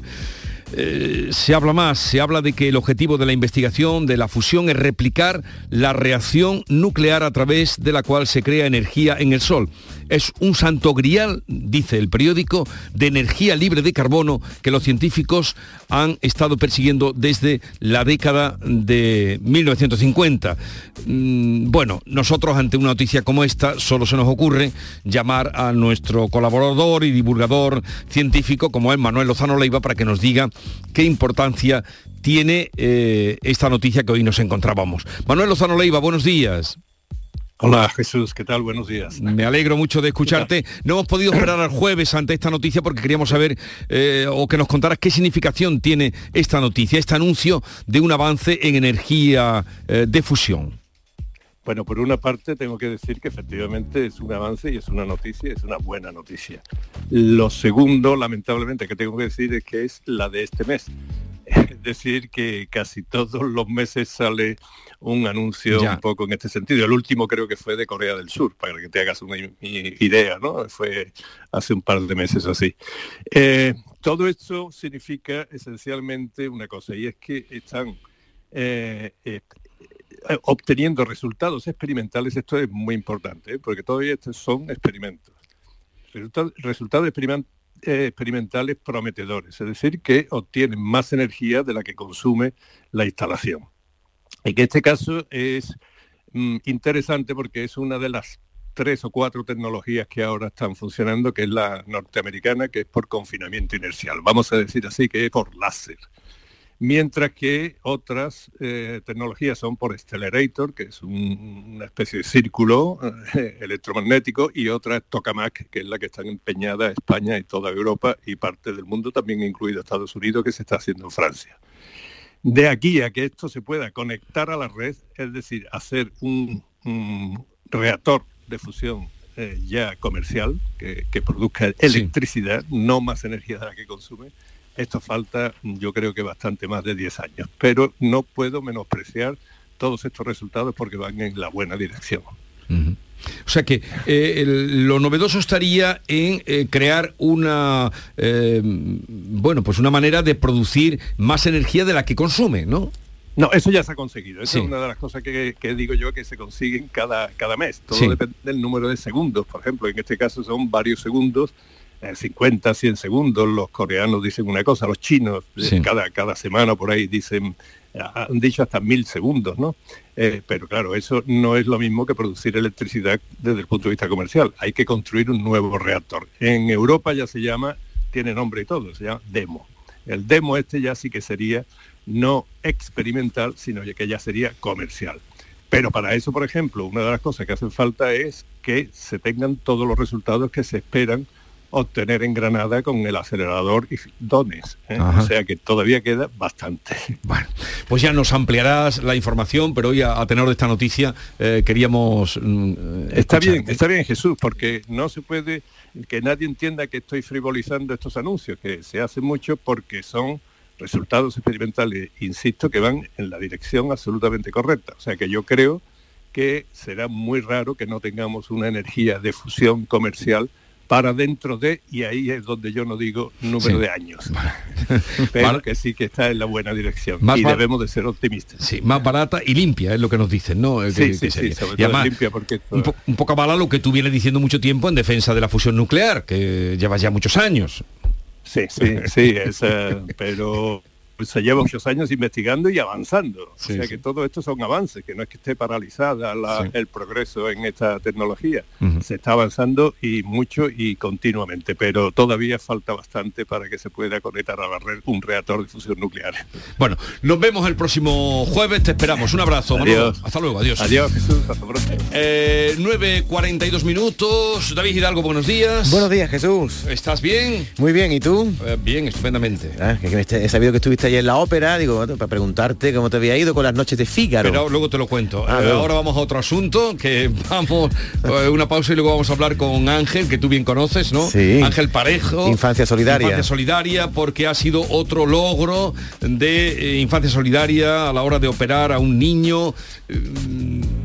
Eh, se habla más, se habla de que el objetivo de la investigación de la fusión es replicar la reacción nuclear a través de la cual se crea energía en el Sol. Es un santo grial, dice el periódico, de energía libre de carbono que los científicos han estado persiguiendo desde la década de 1950. Mm, bueno, nosotros ante una noticia como esta solo se nos ocurre llamar a nuestro colaborador y divulgador científico como es Manuel Lozano Leiva para que nos diga qué importancia tiene eh, esta noticia que hoy nos encontrábamos. Manuel Lozano Leiva, buenos días. Hola Jesús, ¿qué tal? Buenos días. Me alegro mucho de escucharte. No hemos podido esperar al jueves ante esta noticia porque queríamos saber eh, o que nos contaras qué significación tiene esta noticia, este anuncio de un avance en energía eh, de fusión. Bueno, por una parte tengo que decir que efectivamente es un avance y es una noticia, es una buena noticia. Lo segundo, lamentablemente, que tengo que decir es que es la de este mes. Es decir, que casi todos los meses sale un anuncio Ya. un poco en este sentido. El último creo que fue de Corea del Sur, para que te hagas una idea, ¿no? Fue hace un par de meses así. Eh, todo esto significa esencialmente una cosa, y es que están eh, obteniendo resultados experimentales, esto es muy importante, ¿eh? porque todavía estos son experimentos. Resulta- resultados eh, experimentales prometedores, es decir, que obtienen más energía de la que consume la instalación. Y que este caso es mm, interesante porque es una de las tres o cuatro tecnologías que ahora están funcionando, que es la norteamericana, que es por confinamiento inercial. Vamos a decir así que es por láser mientras que otras eh, tecnologías son por Stellarator, que es una especie de círculo eh, electromagnético, y otra es Tokamak, que es la que está empeñada España y toda Europa y parte del mundo, también incluido Estados Unidos, que se está haciendo en Francia. De aquí a que esto se pueda conectar a la red, es decir, hacer un, reactor de fusión eh, ya comercial que, produzca electricidad, no más energía de la que consume, esto falta yo creo que bastante más de 10 años, pero no puedo menospreciar todos estos resultados porque van en la buena dirección. O sea que eh, lo novedoso estaría en eh, crear una eh, bueno pues una manera de producir más energía de la que consume, ¿no? No, eso ya se ha conseguido. Esa es una de las cosas que, digo yo que se consiguen cada, cada mes. Todo depende del número de segundos. Por ejemplo, en este caso son varios segundos 50, 100 segundos, los coreanos dicen una cosa, los chinos eh, cada, cada semana por ahí dicen, han dicho hasta mil segundos, ¿no? Eh, pero claro, eso no es lo mismo que producir electricidad desde el punto de vista comercial. Hay que construir un nuevo reactor. En Europa ya se llama, tiene nombre y todo, se llama demo. El demo este ya sí que sería no experimental, sino que ya sería comercial. Pero para eso, por ejemplo, una de las cosas que hacen falta es que se tengan todos los resultados que se esperan obtener en Granada con el acelerador y dones. ¿eh? O sea que todavía queda bastante. Bueno, pues ya nos ampliarás la información, pero hoy a, tener de esta noticia eh, queríamos... Mm, eh, está bien, está bien Jesús, porque no se puede que nadie entienda que estoy frivolizando estos anuncios, que se hace mucho porque son resultados experimentales, insisto, que van en la dirección absolutamente correcta. O sea que yo creo que será muy raro que no tengamos una energía de fusión comercial para dentro de, y ahí es donde yo no digo número de años, pero que sí que está en la buena dirección. Y debemos de ser optimistas. Sí, más barata y limpia es lo que nos dicen, ¿no? Sí, sí, sí, sobre todo limpia porque... Un, un, poco mala lo que tú vienes diciendo mucho tiempo en defensa de la fusión nuclear, que llevas ya muchos años. Sí, sí, sí, es, pero pues se lleva muchos años investigando y avanzando. o sea que todo esto son avances, que no es que esté paralizada el progreso en esta tecnología. Se está avanzando y mucho y continuamente, pero todavía falta bastante para que se pueda conectar a la red un reactor de fusión nuclear. Bueno, nos vemos el próximo jueves, te esperamos. Un abrazo. Adiós. Hasta luego, adiós. Adiós, Jesús. Hasta pronto. 9.42 eh, minutos. David Hidalgo, buenos días. Buenos días, Jesús. ¿Estás bien? Muy bien, ¿y tú? Eh, bien, estupendamente. Ah, he sabido que estuviste ayer en la ópera, digo, para preguntarte cómo te había ido con las noches de Fígaro. Pero luego te lo cuento. Ah, eh, ahora vamos a otro asunto, que vamos, eh, una pausa y luego vamos a hablar con Ángel, que tú bien conoces, ¿no? Sí. Ángel Parejo. Infancia Solidaria. Infancia Solidaria, porque ha sido otro logro de eh, Infancia Solidaria a la hora de operar a un niño,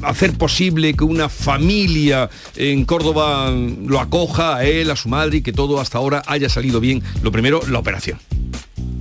hacer posible que una familia en Córdoba lo acoja a él, a su madre y que todo hasta ahora haya salido bien. Lo primero, la operación.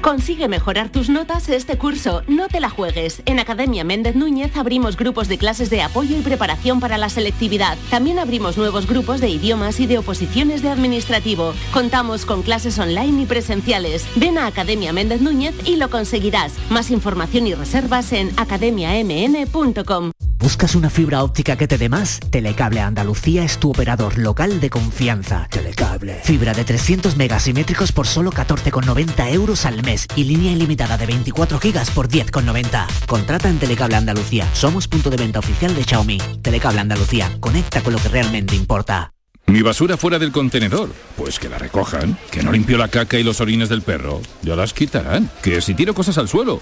Consigue mejorar tus notas este curso. No te la juegues. En Academia Méndez Núñez abrimos grupos de clases de apoyo y preparación para la selectividad. También abrimos nuevos grupos de idiomas y de oposiciones de administrativo. Contamos con clases online y presenciales. Ven a Academia Méndez Núñez y lo conseguirás. Más información y reservas en academiamn.com. ¿Buscas una fibra óptica que te dé más? Telecable Andalucía es tu operador local de confianza. Telecable. Fibra de 300 megasimétricos por solo 14,90 euros al mes y línea ilimitada de 24 gigas por 10,90. Contrata en Telecable Andalucía. Somos punto de venta oficial de Xiaomi. Telecable Andalucía. Conecta con lo que realmente importa. Mi basura fuera del contenedor. Pues que la recojan. Que no limpio la caca y los orines del perro. Ya las quitarán. Que si tiro cosas al suelo.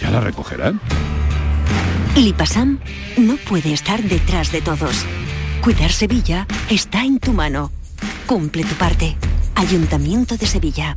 Ya las recogerán. Lipasam no puede estar detrás de todos. Cuidar Sevilla está en tu mano. Cumple tu parte. Ayuntamiento de Sevilla.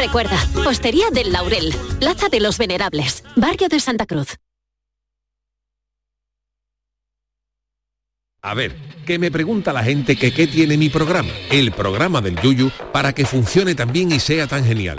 Recuerda, Hostería del Laurel, Plaza de los Venerables, Barrio de Santa Cruz. A ver, que me pregunta la gente que qué tiene mi programa, el programa del Yuyu, para que funcione tan bien y sea tan genial.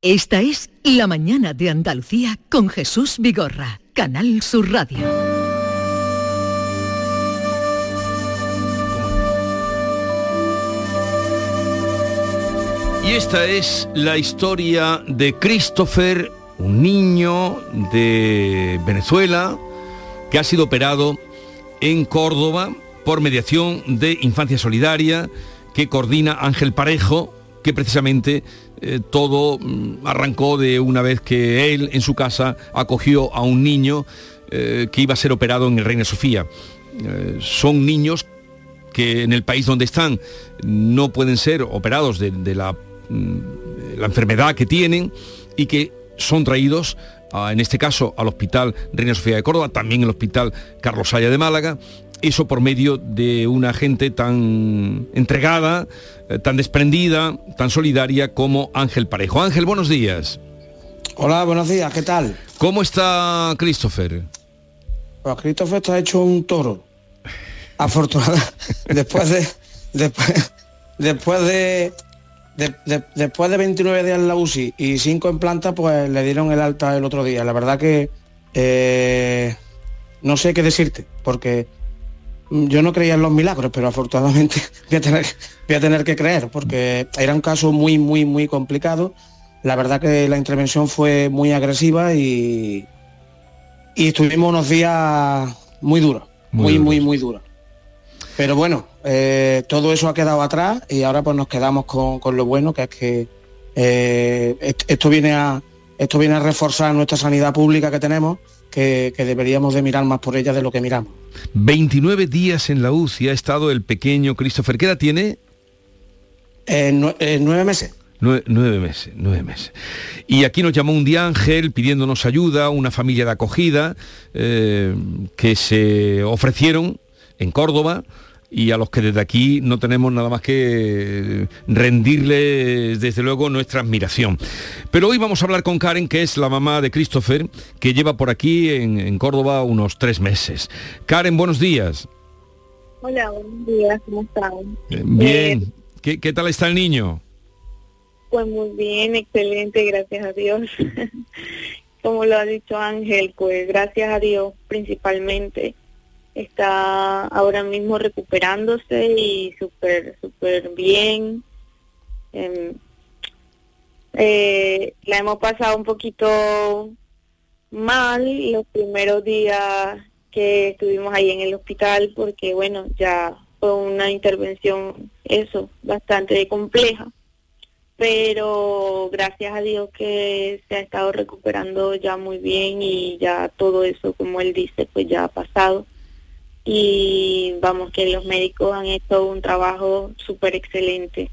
Esta es La mañana de Andalucía con Jesús Vigorra, Canal Sur Radio. Y esta es la historia de Christopher, un niño de Venezuela que ha sido operado en Córdoba por mediación de Infancia Solidaria que coordina Ángel Parejo, que precisamente eh, todo mm, arrancó de una vez que él en su casa acogió a un niño eh, que iba a ser operado en el Reina Sofía. Eh, son niños que en el país donde están no pueden ser operados de, mm, la enfermedad que tienen y que son traídos en este caso al Hospital Reina Sofía de Córdoba, también el Hospital Carlos Saya de Málaga, eso por medio de una gente tan entregada, eh, tan desprendida, tan solidaria como Ángel Parejo. Ángel, buenos días. Hola, buenos días, ¿qué tal? ¿Cómo está Christopher? Pues Christopher está hecho un toro. Afortunadamente, después de después, después de, de- de- después de 29 días en la UCI y 5 en planta, pues le dieron el alta el otro día. La verdad que eh, no sé qué decirte, porque yo no creía en los milagros, pero afortunadamente voy a tener, voy a tener que creer, porque era un caso muy, muy, muy complicado. La verdad que la intervención fue muy agresiva y, y estuvimos unos días muy duros, muy, muy, muy, duros. Pero bueno, eh, todo eso ha quedado atrás y ahora pues nos quedamos con, con lo bueno, que es que eh, est- esto viene a esto viene a reforzar nuestra sanidad pública que tenemos, que, que deberíamos de mirar más por ella de lo que miramos. 29 días en la UCI ha estado el pequeño Christopher. ¿Qué edad tiene? Eh, eh, nueve meses. Nueve, nueve meses, nueve meses. Y aquí nos llamó un día Ángel pidiéndonos ayuda, una familia de acogida eh, que se ofrecieron en Córdoba y a los que desde aquí no tenemos nada más que rendirle desde luego nuestra admiración. Pero hoy vamos a hablar con Karen, que es la mamá de Christopher, que lleva por aquí en, en Córdoba unos tres meses. Karen, buenos días. Hola, buenos días, ¿cómo están? Eh, Bien. ¿Qué, qué tal está el niño? Pues muy bien, excelente, gracias a Dios. Como lo ha dicho Ángel, pues gracias a Dios principalmente está ahora mismo recuperándose y súper, súper bien. Em, eh, la hemos pasado un poquito mal los primeros días que estuvimos ahí en el hospital porque bueno, ya fue una intervención eso, bastante compleja pero gracias a Dios que se ha estado recuperando ya muy bien y ya todo eso, como él dice, pues ya ha pasado. Y vamos, que los médicos han hecho un trabajo súper excelente.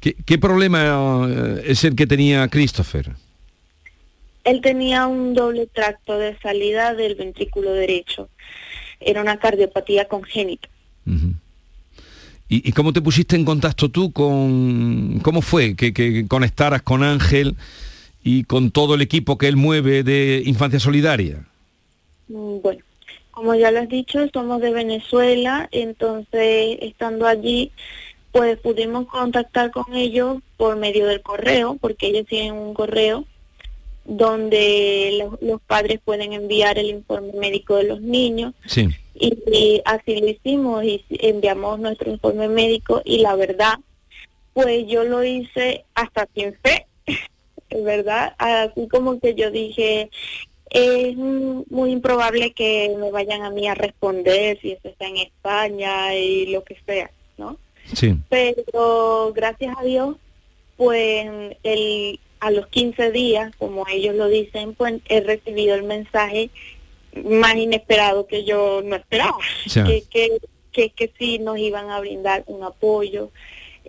¿Qué, qué problema eh, es el que tenía Christopher? Él tenía un doble tracto de salida del ventrículo derecho. Era una cardiopatía congénita. ¿Y, y cómo te pusiste en contacto tú con... ¿Cómo fue que, que conectaras con Ángel y con todo el equipo que él mueve de Infancia Solidaria? Mm, Bueno, como ya lo has dicho, somos de Venezuela, entonces estando allí, pues pudimos contactar con ellos por medio del correo, porque ellos tienen un correo, donde los, los padres pueden enviar el informe médico de los niños Sí. y, y así lo hicimos y enviamos nuestro informe médico y la verdad pues yo lo hice hasta sin fe verdad así como que yo dije es muy improbable que me vayan a mí a responder si eso está en España y lo que sea no Sí. pero gracias a Dios pues el a los 15 días como ellos lo dicen pues he recibido el mensaje más inesperado que yo no esperaba. Que, que, que, que sí nos iban a brindar un apoyo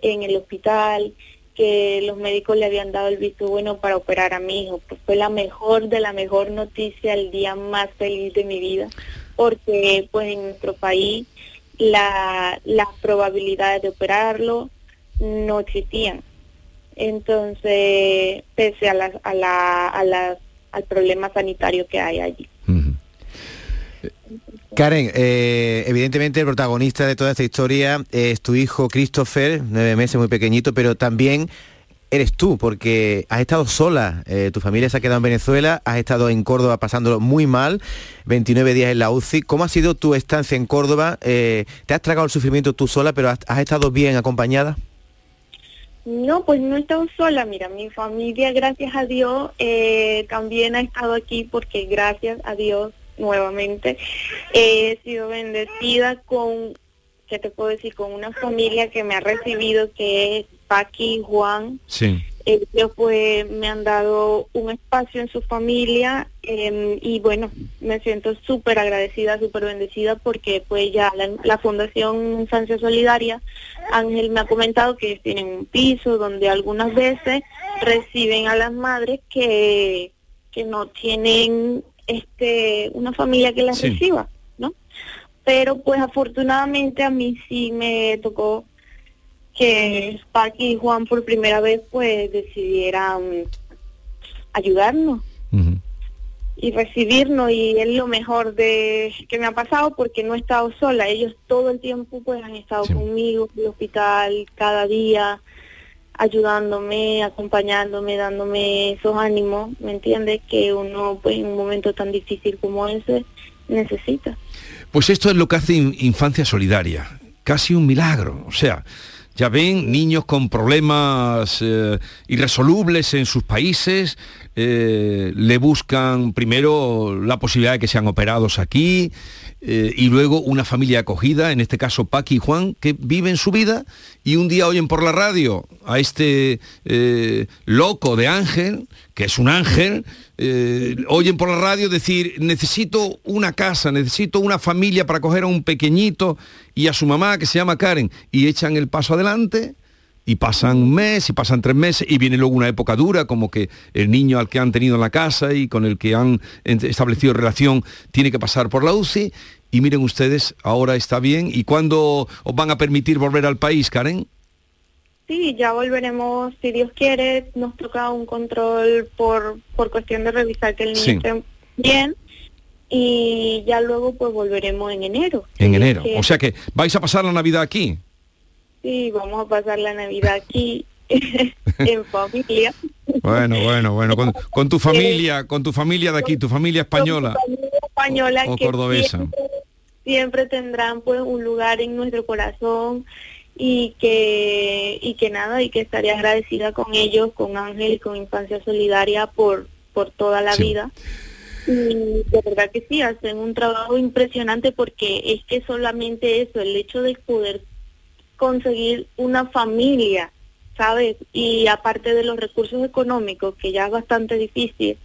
en el hospital que los médicos le habían dado el visto bueno para operar a mi hijo. Pues fue la mejor de la mejor noticia el día más feliz de mi vida porque pues en nuestro país la, las probabilidades de operarlo no existían. Entonces pese a las a la, a al problema sanitario que hay allí Karen, eh, evidentemente el protagonista de toda esta historia es tu hijo Christopher, nueve meses, muy pequeñito, pero también eres tú, porque has estado sola, eh, tu familia se ha quedado en Venezuela, has estado en Córdoba pasándolo muy mal, 29 días en la UCI. ¿Cómo ha sido tu estancia en Córdoba? Eh, ¿Te has tragado el sufrimiento tú sola, pero has, estado bien acompañada? No, pues no he estado sola. Mira, mi familia, gracias a Dios, eh, también ha estado aquí porque gracias a Dios, nuevamente, he sido bendecida con, ¿qué te puedo decir? Con una familia que me ha recibido, que es Paqui y Juan. Sí. Ellos pues me han dado un espacio en su familia eh, y bueno, me siento súper agradecida, súper bendecida porque pues ya la, la Fundación Infancia Solidaria, Ángel me ha comentado que ellos tienen un piso donde algunas veces reciben a las madres que, que no tienen este una familia que las Sí. reciba, ¿no? Pero pues afortunadamente a mí sí me tocó que Paqui y Juan por primera vez pues decidieran ayudarnos y recibirnos. Y es lo mejor de que me ha pasado porque no he estado sola, ellos todo el tiempo pues han estado conmigo en el hospital cada día ayudándome, acompañándome, dándome esos ánimos, ¿me entiendes? Que uno pues en un momento tan difícil como ese necesita. Pues esto es lo que hace In- Infancia Solidaria, casi un milagro. O sea, ya ven niños con problemas eh, irresolubles en sus países, eh, le buscan primero la posibilidad de que sean operados aquí eh, y luego una familia acogida, en este caso Paqui y Juan, que viven su vida y un día oyen por la radio a este eh, loco de Ángel, que es un ángel, eh, oyen por la radio decir, necesito una casa, necesito una familia para coger a un pequeñito y a su mamá que se llama Karen, y echan el paso adelante y pasan un mes y pasan tres meses y viene luego una época dura como que el niño al que han tenido en la casa y con el que han establecido relación tiene que pasar por la UCI y miren ustedes, ahora está bien y cuándo os van a permitir volver al país, Karen? Sí, ya volveremos, si Dios quiere, nos toca un control por, por cuestión de revisar que el niño Sí. esté bien y ya luego pues volveremos en enero. En Si enero. O sea que vais a pasar la Navidad aquí. Sí, vamos a pasar la Navidad aquí en familia. Bueno, bueno, bueno, con, con tu familia, con tu familia de aquí, tu familia española Española o que cordobesa. siempre, siempre tendrán pues un lugar en nuestro corazón y que y que nada y que estaré agradecida con ellos, con Ángel y con Infancia Solidaria por por toda la Sí. vida. Y de verdad que sí, hacen un trabajo impresionante porque es que solamente eso, el hecho de poder conseguir una familia, ¿sabes? Y aparte de los recursos económicos, que ya es bastante difícil,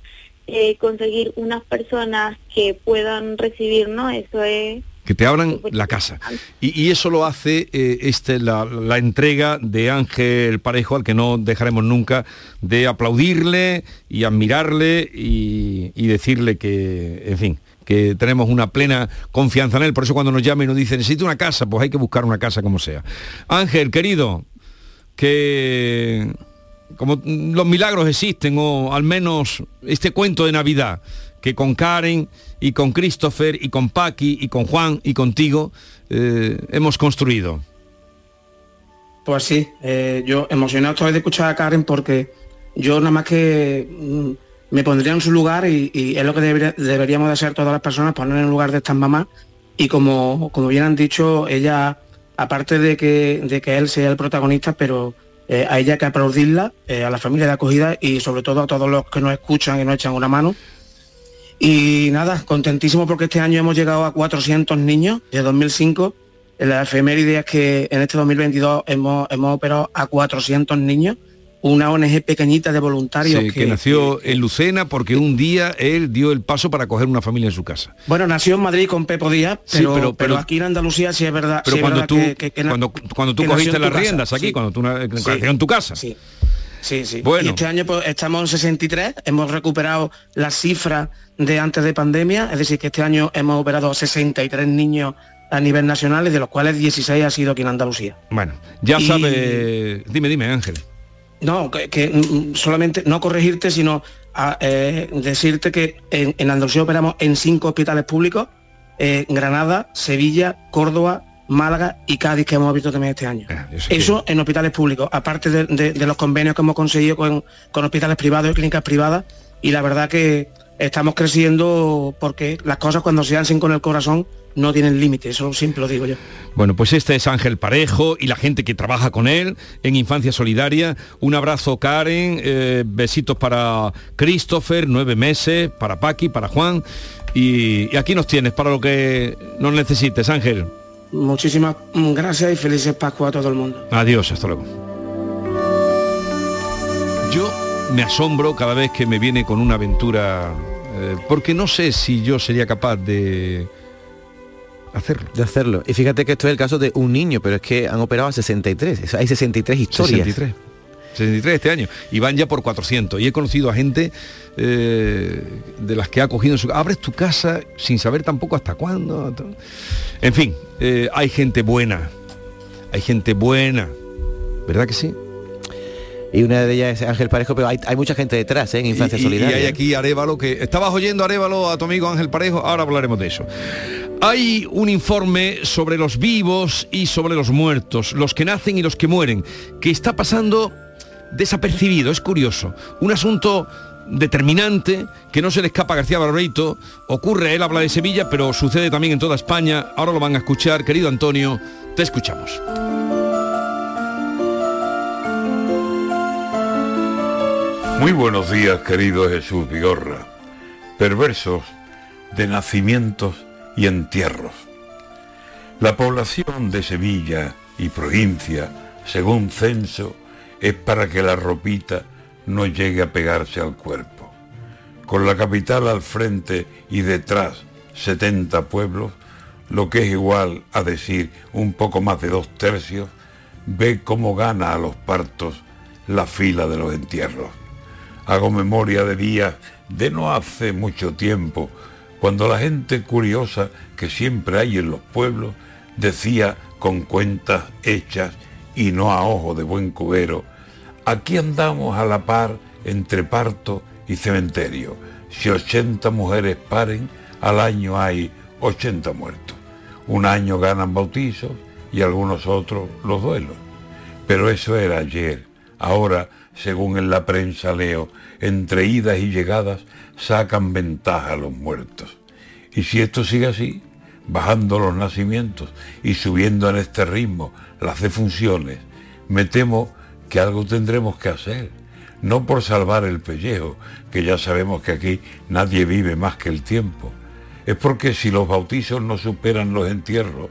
eh, conseguir unas personas que puedan recibirnos, eso es... que te abran la casa. Y, y eso lo hace eh, este, la, la entrega de Ángel Parejo, al que no dejaremos nunca de aplaudirle y admirarle y, y decirle que, en fin, que tenemos una plena confianza en él. Por eso cuando nos llama y nos dice, necesito una casa, pues hay que buscar una casa como sea. Ángel, querido, que como los milagros existen, o al menos este cuento de Navidad, que con Karen y con Christopher y con Paqui y con Juan y contigo eh, hemos construido. Pues sí, eh, yo emocionado estoy de escuchar a Karen porque yo nada más que mm, me pondría en su lugar y, es lo que debería- deberíamos de hacer todas las personas, poner en el lugar de estas mamás. Y como, como bien han dicho, ella, aparte de que, de que él sea el protagonista, pero eh, a ella hay que aplaudirla, a la familia de acogida y sobre todo a todos los que nos escuchan y nos echan una mano. Y nada, contentísimo porque este año hemos llegado a 400 niños de 2005. La efeméride es que en este 2022 hemos, hemos operado a 400 niños, una ONG pequeñita de voluntarios Sí, que, nació en Lucena porque un día él dio el paso para coger una familia en su casa. Bueno, nació en Madrid con Pepo Díaz, pero, pero- pero pero- aquí en Andalucía sí es verdad. Pero sí es cuando verdad tú, que- que- que cuando, cuando tú que cogiste las casa, riendas aquí, cuando tú que nació en tu casa. Sí. Sí. Bueno. Y este año pues, estamos en 63, hemos recuperado las cifras de antes de pandemia, es decir, que este año hemos operado 63 niños a nivel nacional, de los cuales 16 ha sido aquí en Andalucía. Bueno, ya Y- sabe... Dime, dime, Ángel. No, que, que, mm, solamente no corregirte, sino a, eh, decirte que en, en Andalucía operamos en cinco hospitales públicos, eh, Granada, Sevilla, Córdoba, Málaga y Cádiz, que hemos visto también este año. Eso en hospitales públicos, aparte de, de- de los convenios que hemos conseguido con, con hospitales privados y clínicas privadas, y la verdad que estamos creciendo porque las cosas cuando se hacen con el corazón no tienen límite, eso siempre lo digo yo. Bueno, pues este es Ángel Parejo y la gente que trabaja con él en Infancia Solidaria. Un abrazo, Karen. eh, besitos para Christopher, nueve meses, para Paqui, para Juan. Y, y aquí nos tienes para lo que nos necesites, Ángel. Muchísimas gracias y felices Pascua a todo el mundo. Adiós, hasta luego. Yo me asombro cada vez que me viene con una aventura, eh, porque no sé si yo sería capaz de hacerlo. De hacerlo. Y fíjate que esto es el caso de un niño, pero es que han operado a 63. Eso, Hay 63 historias. 63. 63 este año y van ya por 400 y he conocido a gente eh, de las que ha cogido en su abres tu casa sin saber tampoco hasta cuándo en fin eh, hay gente buena hay gente buena verdad que sí Y una de ellas es Ángel Parejo, pero hay, hay mucha gente detrás, ¿eh? en Infancia y, y- Solidaria. y hay aquí Arevalo que estabas oyendo Arevalo a tu amigo Ángel Parejo, ahora hablaremos de eso. Hay un informe sobre los vivos y sobre los muertos, los que nacen y los que mueren, que está pasando desapercibido, es curioso. Un asunto determinante que no se le escapa a García Barbeito, ocurre, él habla de Sevilla, pero sucede también en toda España, ahora lo van a escuchar, querido Antonio, te escuchamos. Muy buenos días, querido Jesús Vigorra. Perversos de nacimientos y entierros. La población de Sevilla y provincia, según censo, es para que la ropita no llegue a pegarse al cuerpo. Con la capital al frente y detrás 70 pueblos, lo que es igual a decir un poco más de dos tercios, ve cómo gana a los partos la fila de los entierros. Hago memoria de días de no hace mucho tiempo, cuando la gente curiosa que siempre hay en los pueblos decía con cuentas hechas y no a ojo de buen cubero, aquí andamos a la par entre parto y cementerio. Si 80 mujeres paren, al año hay 80 muertos. Un año ganan bautizos y algunos otros los duelos. Pero eso era ayer. Ahora, según en la prensa leo, entre idas y llegadas sacan ventaja a los muertos. Y si esto sigue así, bajando los nacimientos y subiendo en este ritmo las defunciones, me temo que algo tendremos que hacer. No por salvar el pellejo, que ya sabemos que aquí nadie vive más que el tiempo. Es porque si los bautizos no superan los entierros,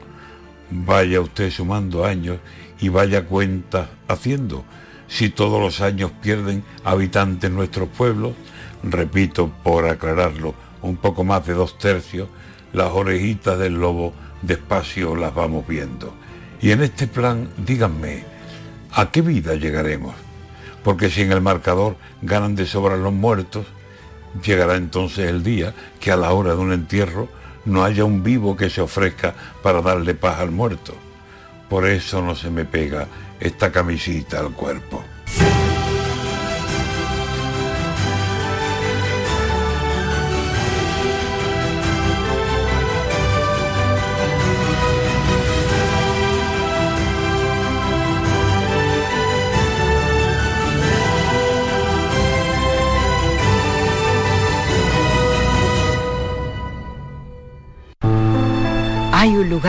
vaya usted sumando años y vaya cuentas haciendo. Si todos los años pierden habitantes nuestros pueblos, repito por aclararlo, un poco más de dos tercios, las orejitas del lobo despacio las vamos viendo. Y en este plan, díganme, ¿a qué vida llegaremos? Porque si en el marcador ganan de sobra los muertos, llegará entonces el día que a la hora de un entierro no haya un vivo que se ofrezca para darle paz al muerto. Por eso no se me pega esta camisita al cuerpo.